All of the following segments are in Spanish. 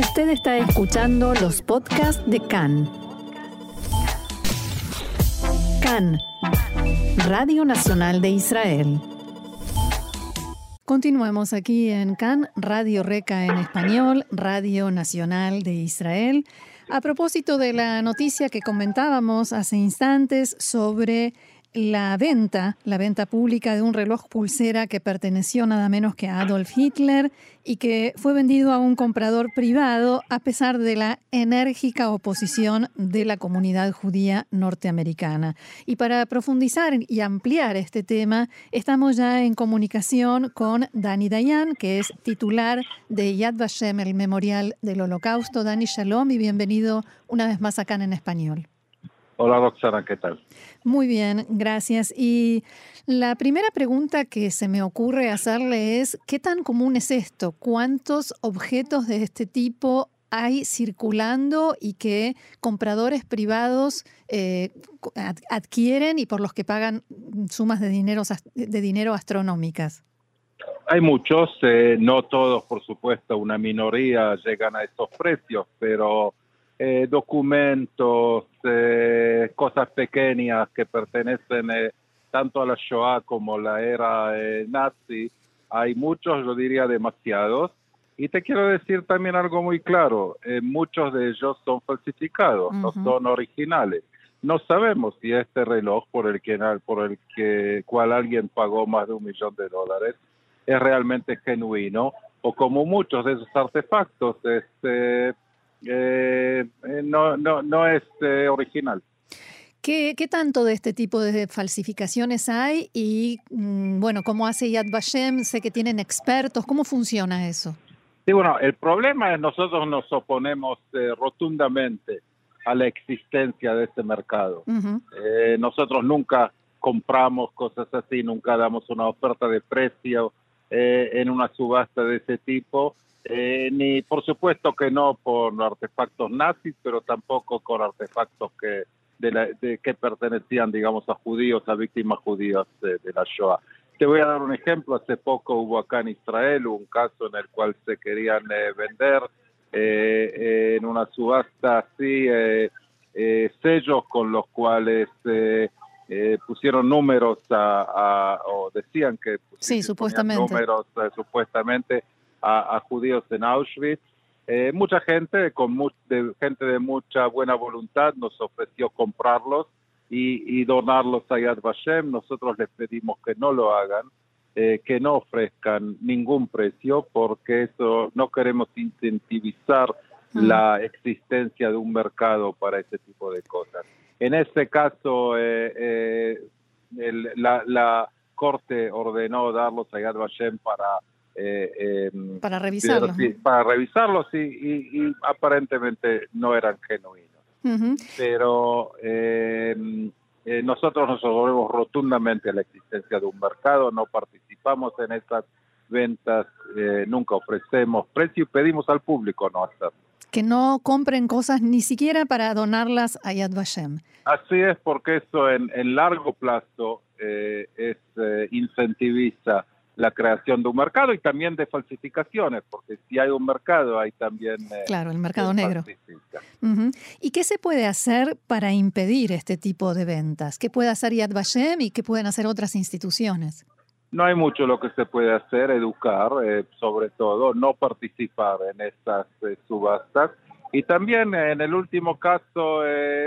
Usted está escuchando los podcasts de CAN. CAN, Radio Nacional de Israel. Continuemos aquí en CAN, Radio Reca en español, Radio Nacional de Israel. A propósito de la noticia que comentábamos hace instantes sobre la venta, la venta pública de un reloj pulsera que perteneció nada menos que a Adolf Hitler y que fue vendido a un comprador privado a pesar de la enérgica oposición de la comunidad judía norteamericana. Y para profundizar y ampliar este tema, estamos ya en comunicación con Dani Dayan, que es titular de Yad Vashem, el Memorial del Holocausto. Dani Shalom y bienvenido una vez más acá en español. Hola Roxana, ¿qué tal? Muy bien, gracias. Y la primera pregunta que se me ocurre hacerle es, ¿qué tan común es esto? ¿Cuántos objetos de este tipo hay circulando y que compradores privados eh, adquieren y por los que pagan sumas de dinero, de dinero astronómicas? Hay muchos, eh, no todos, por supuesto, una minoría llegan a estos precios, pero eh, documentos, eh, cosas pequeñas que pertenecen eh, tanto a la Shoah como a la era nazi. Hay muchos, yo diría demasiados. Y te quiero decir también algo muy claro, muchos de ellos son falsificados, no son originales. No sabemos si este reloj por el, que, por el que, cual alguien pagó más de un millón de dólares es realmente genuino o como muchos de esos artefactos este, eh, eh, no, no, no es eh, original. ¿Qué, ¿Qué, tanto de este tipo de falsificaciones hay? Y mm, bueno, ¿cómo hace Yad Vashem? Sé que tienen expertos. ¿Cómo funciona eso? Sí, bueno, el problema es nosotros nos oponemos rotundamente a la existencia de este mercado. nosotros nunca compramos cosas así, nunca damos una oferta de precio en una subasta de ese tipo eh, ni por supuesto que no por artefactos nazis, pero tampoco con artefactos que de, que pertenecían, digamos, a judíos, a víctimas judías de, la Shoah. Te voy a dar un ejemplo. Hace poco hubo acá en Israel un caso en el cual se querían eh, vender eh, en una subasta así sellos con los cuales pusieron números a, o decían que sí, supuestamente. números supuestamente a, judíos en Auschwitz. Eh, mucha gente, con de, gente de mucha buena voluntad, nos ofreció comprarlos y, donarlos a Yad Vashem. Nosotros les pedimos que no lo hagan, eh, que no ofrezcan ningún precio, porque eso no queremos incentivizar mm. la existencia de un mercado para ese tipo de cosas. En este caso, eh, la, la Corte ordenó darlos a Yad Vashem para eh, em, para revisarlos. Para revisarlos y, y, aparentemente no eran genuinos. Pero em, eh, nosotros nos oponemos rotundamente a la existencia de un mercado, no participamos en estas ventas, eh, nunca ofrecemos precio y pedimos al público no hacerlo. Que no compren cosas ni siquiera para donarlas a Yad Vashem. Así es, porque eso en, en largo plazo es incentiviza la creación de un mercado y también de falsificaciones, porque si hay un mercado hay también... Eh, claro, el mercado negro. ¿Y qué se puede hacer para impedir este tipo de ventas? ¿Qué puede hacer Yad Vashem y qué pueden hacer otras instituciones? No hay mucho lo que se puede hacer, educar, eh, sobre todo, no participar en estas eh, subastas. Y también en el último caso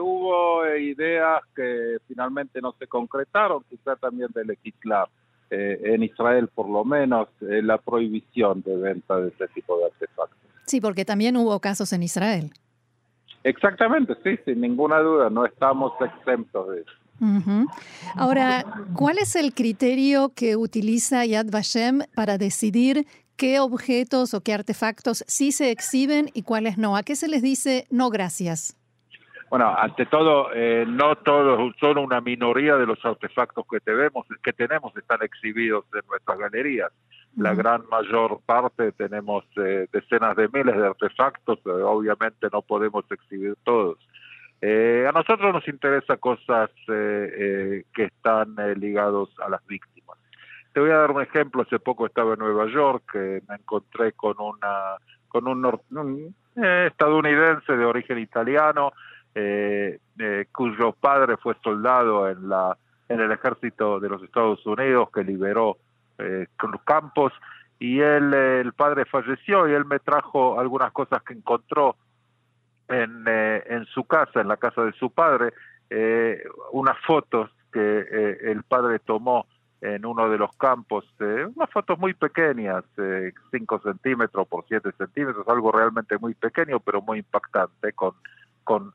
hubo ideas que finalmente no se concretaron, quizá también de legislar eh, en Israel por lo menos, eh, la prohibición de venta de este tipo de artefactos. Sí, porque también hubo casos en Israel. Exactamente, sí, sin ninguna duda, no estamos exentos de eso. Ahora, ¿cuál es el criterio que utiliza Yad Vashem para decidir qué objetos o qué artefactos sí se exhiben y cuáles no? ¿A qué se les dice no gracias? Bueno, ante todo, eh, no todos, solo una minoría de los artefactos que tenemos, que tenemos están exhibidos en nuestras galerías. La gran mayor parte tenemos eh, decenas de miles de artefactos, eh, obviamente no podemos exhibir todos. A nosotros nos interesa cosas que están ligados a las víctimas. Te voy a dar un ejemplo. Hace poco estaba en Nueva York, me encontré con una con un, estadounidense de origen italiano, cuyo padre fue soldado en la en el ejército de los Estados Unidos que liberó los campos y él, el padre falleció y él me trajo algunas cosas que encontró en, eh, en su casa, en la casa de su padre, eh, unas fotos que eh, el padre tomó en uno de los campos, unas fotos muy pequeñas, 5 centímetros por 7 centímetros, algo realmente muy pequeño, pero muy impactante, con, con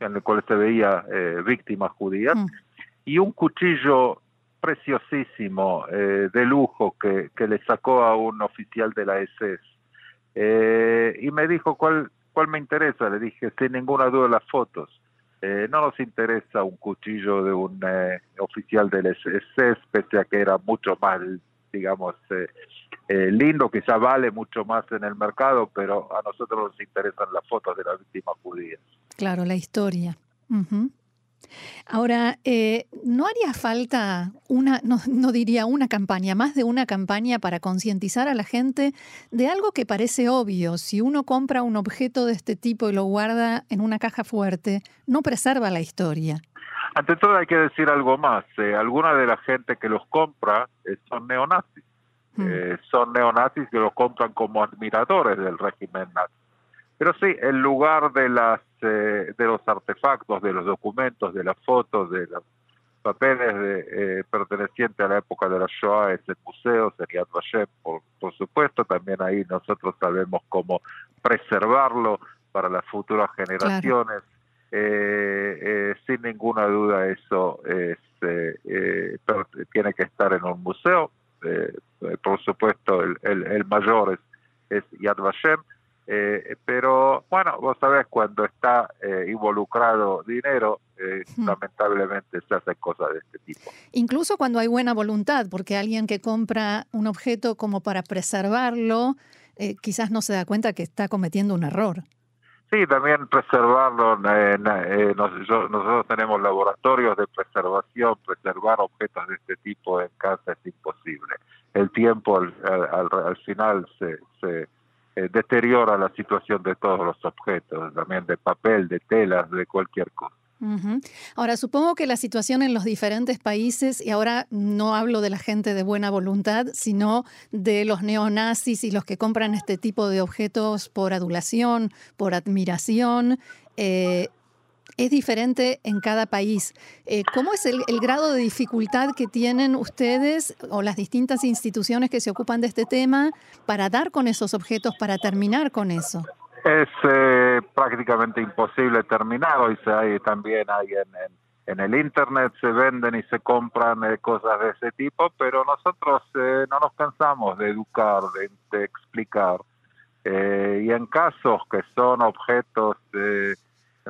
en el cual se veía víctimas judías, mm. y un cuchillo preciosísimo, eh, de lujo, que, que, le sacó a un oficial de la SS. Eh, y me dijo, ¿cuál, ¿cuál me interesa? Le dije, sin ninguna duda, las fotos. Eh, no nos interesa un cuchillo de un oficial del SS, pese a que era mucho más, digamos, lindo, quizá vale mucho más en el mercado, pero a nosotros nos interesan las fotos de las víctimas judías. Claro, la historia. Ahora, eh, ¿no haría falta una, no, diría una campaña, más de una campaña para concientizar a la gente de algo que parece obvio? Si uno compra un objeto de este tipo y lo guarda en una caja fuerte, no preserva la historia. Ante todo hay que decir algo más. Eh, alguna de la gente que los compra eh, son neonazis. Hmm. son neonazis que los compran como admiradores del régimen nazi. Pero sí, en lugar de las eh, de los artefactos, de los documentos, de las fotos, de los papeles de, eh, pertenecientes a la época de la Shoah, es el museo, sería Vashem, por, por supuesto, también ahí nosotros sabemos cómo preservarlo para las futuras generaciones. Eh, sin ninguna duda eso es, tiene que estar en un museo. por supuesto, el, el, el mayor es, es Yad Vashem eh, pero bueno, vos sabés, cuando está eh, involucrado dinero, eh, lamentablemente se hacen cosas de este tipo. Incluso cuando hay buena voluntad, porque alguien que compra un objeto como para preservarlo, quizás no se da cuenta que está cometiendo un error. Sí, también preservarlo. nosotros, tenemos laboratorios de preservación. Preservar objetos de este tipo en casa es imposible. El tiempo al, al final se, se eh, deteriora la situación de todos los objetos, también de papel, de telas, de cualquier cosa. Ahora, supongo que la situación en los diferentes países, y ahora no hablo de la gente de buena voluntad, sino de los neonazis y los que compran este tipo de objetos por adulación, por admiración, eh, es diferente en cada país. Eh, ¿Cómo es el, grado de dificultad que tienen ustedes o las distintas instituciones que se ocupan de este tema para dar con esos objetos, para terminar con eso? Es eh, prácticamente imposible terminar. Hoy también hay en, el Internet, se venden y se compran eh, cosas de ese tipo, pero nosotros no nos cansamos de educar, de, explicar. y en casos que son objetos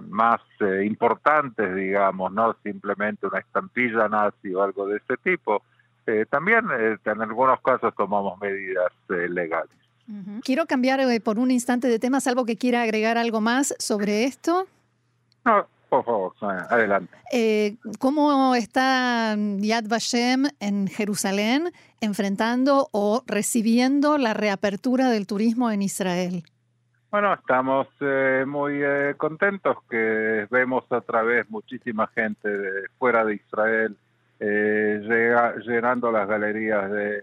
más eh, importantes, digamos, no simplemente una estampilla nazi o algo de ese tipo, eh, también eh, en algunos casos tomamos medidas legales. Quiero cambiar por un instante de tema, salvo que quiera agregar algo más sobre esto. No, por favor, adelante. ¿Cómo está Yad Vashem en Jerusalén enfrentando o recibiendo la reapertura del turismo en Israel? Bueno, estamos eh, muy eh, contentos que vemos a través muchísima gente de fuera de Israel eh, llenando las galerías de,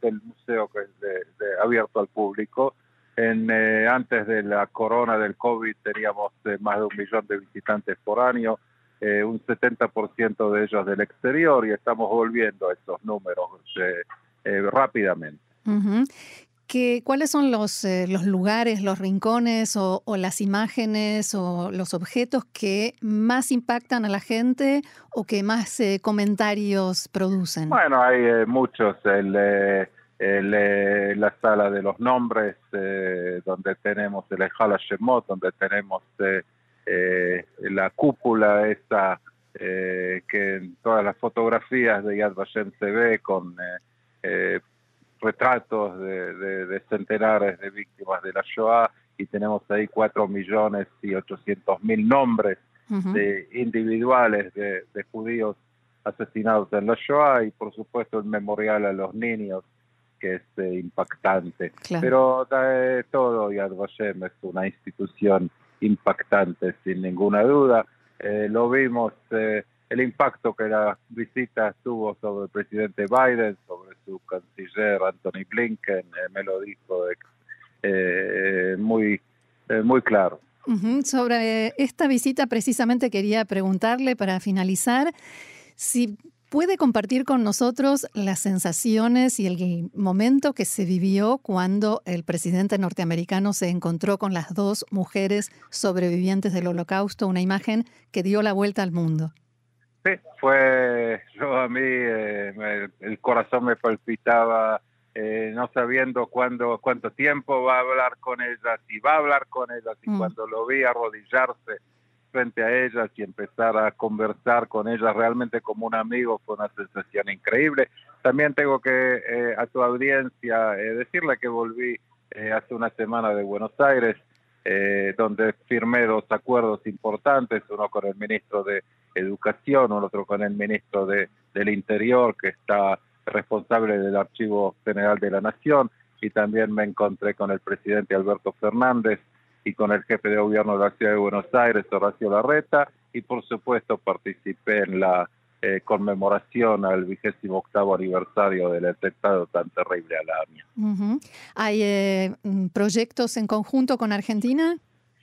del museo que es de, abierto al público. En, eh, antes de la corona del COVID teníamos más de un millón de visitantes por año, un 70% de ellos del exterior y estamos volviendo a esos números rápidamente. ¿Cuáles son los, eh, los lugares, los rincones o, las imágenes o los objetos que más impactan a la gente o que más eh, comentarios producen? Bueno, hay eh, muchos. El, la sala de los nombres, donde tenemos el Ejala Shemot, donde tenemos la cúpula esa que en todas las fotografías de Yad Vashem se ve con retratos de, centenares de víctimas de la Shoah y tenemos ahí cuatro millones y ochocientos mil nombres de individuales de, judíos asesinados en la Shoah y por supuesto el memorial a los niños que es impactante. Pero todo Yad Vashem es una institución impactante, sin ninguna duda. lo vimos el impacto que la visita tuvo sobre el presidente Biden, sobre su canciller Anthony Blinken, eh, me lo dijo eh, muy, eh, muy claro. Sobre esta visita precisamente quería preguntarle para finalizar si puede compartir con nosotros las sensaciones y el momento que se vivió cuando el presidente norteamericano se encontró con las dos mujeres sobrevivientes del holocausto, una imagen que dio la vuelta al mundo. Sí, fue yo a mí, eh, el corazón me palpitaba eh, no sabiendo cuándo, cuánto tiempo va a hablar con ellas, si va a hablar con ellas, y mm. cuando lo vi arrodillarse frente a ellas y empezar a conversar con ellas realmente como un amigo fue una sensación increíble. También tengo que eh, a tu audiencia decirle que volví hace una semana de Buenos Aires, donde firmé dos acuerdos importantes, uno con el ministro de Educación, otro con el ministro de, del Interior, que está responsable del Archivo General de la Nación, y también me encontré con el presidente Alberto Fernández y con el jefe de gobierno de la ciudad de Buenos Aires, Horacio Larreta, y por supuesto participé en la eh, conmemoración al vigésimo octavo aniversario del atentado tan terrible a la AMIA. ¿Hay eh, proyectos en conjunto con Argentina?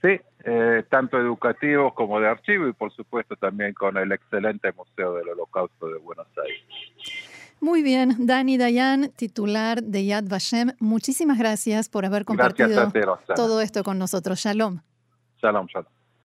Sí, eh, tanto educativos como de archivo y por supuesto también con el excelente Museo del Holocausto de Buenos Aires. Muy bien, Dani Dayan, titular de Yad Vashem, muchísimas gracias por haber compartido todo esto con nosotros. Shalom. Shalom, shalom.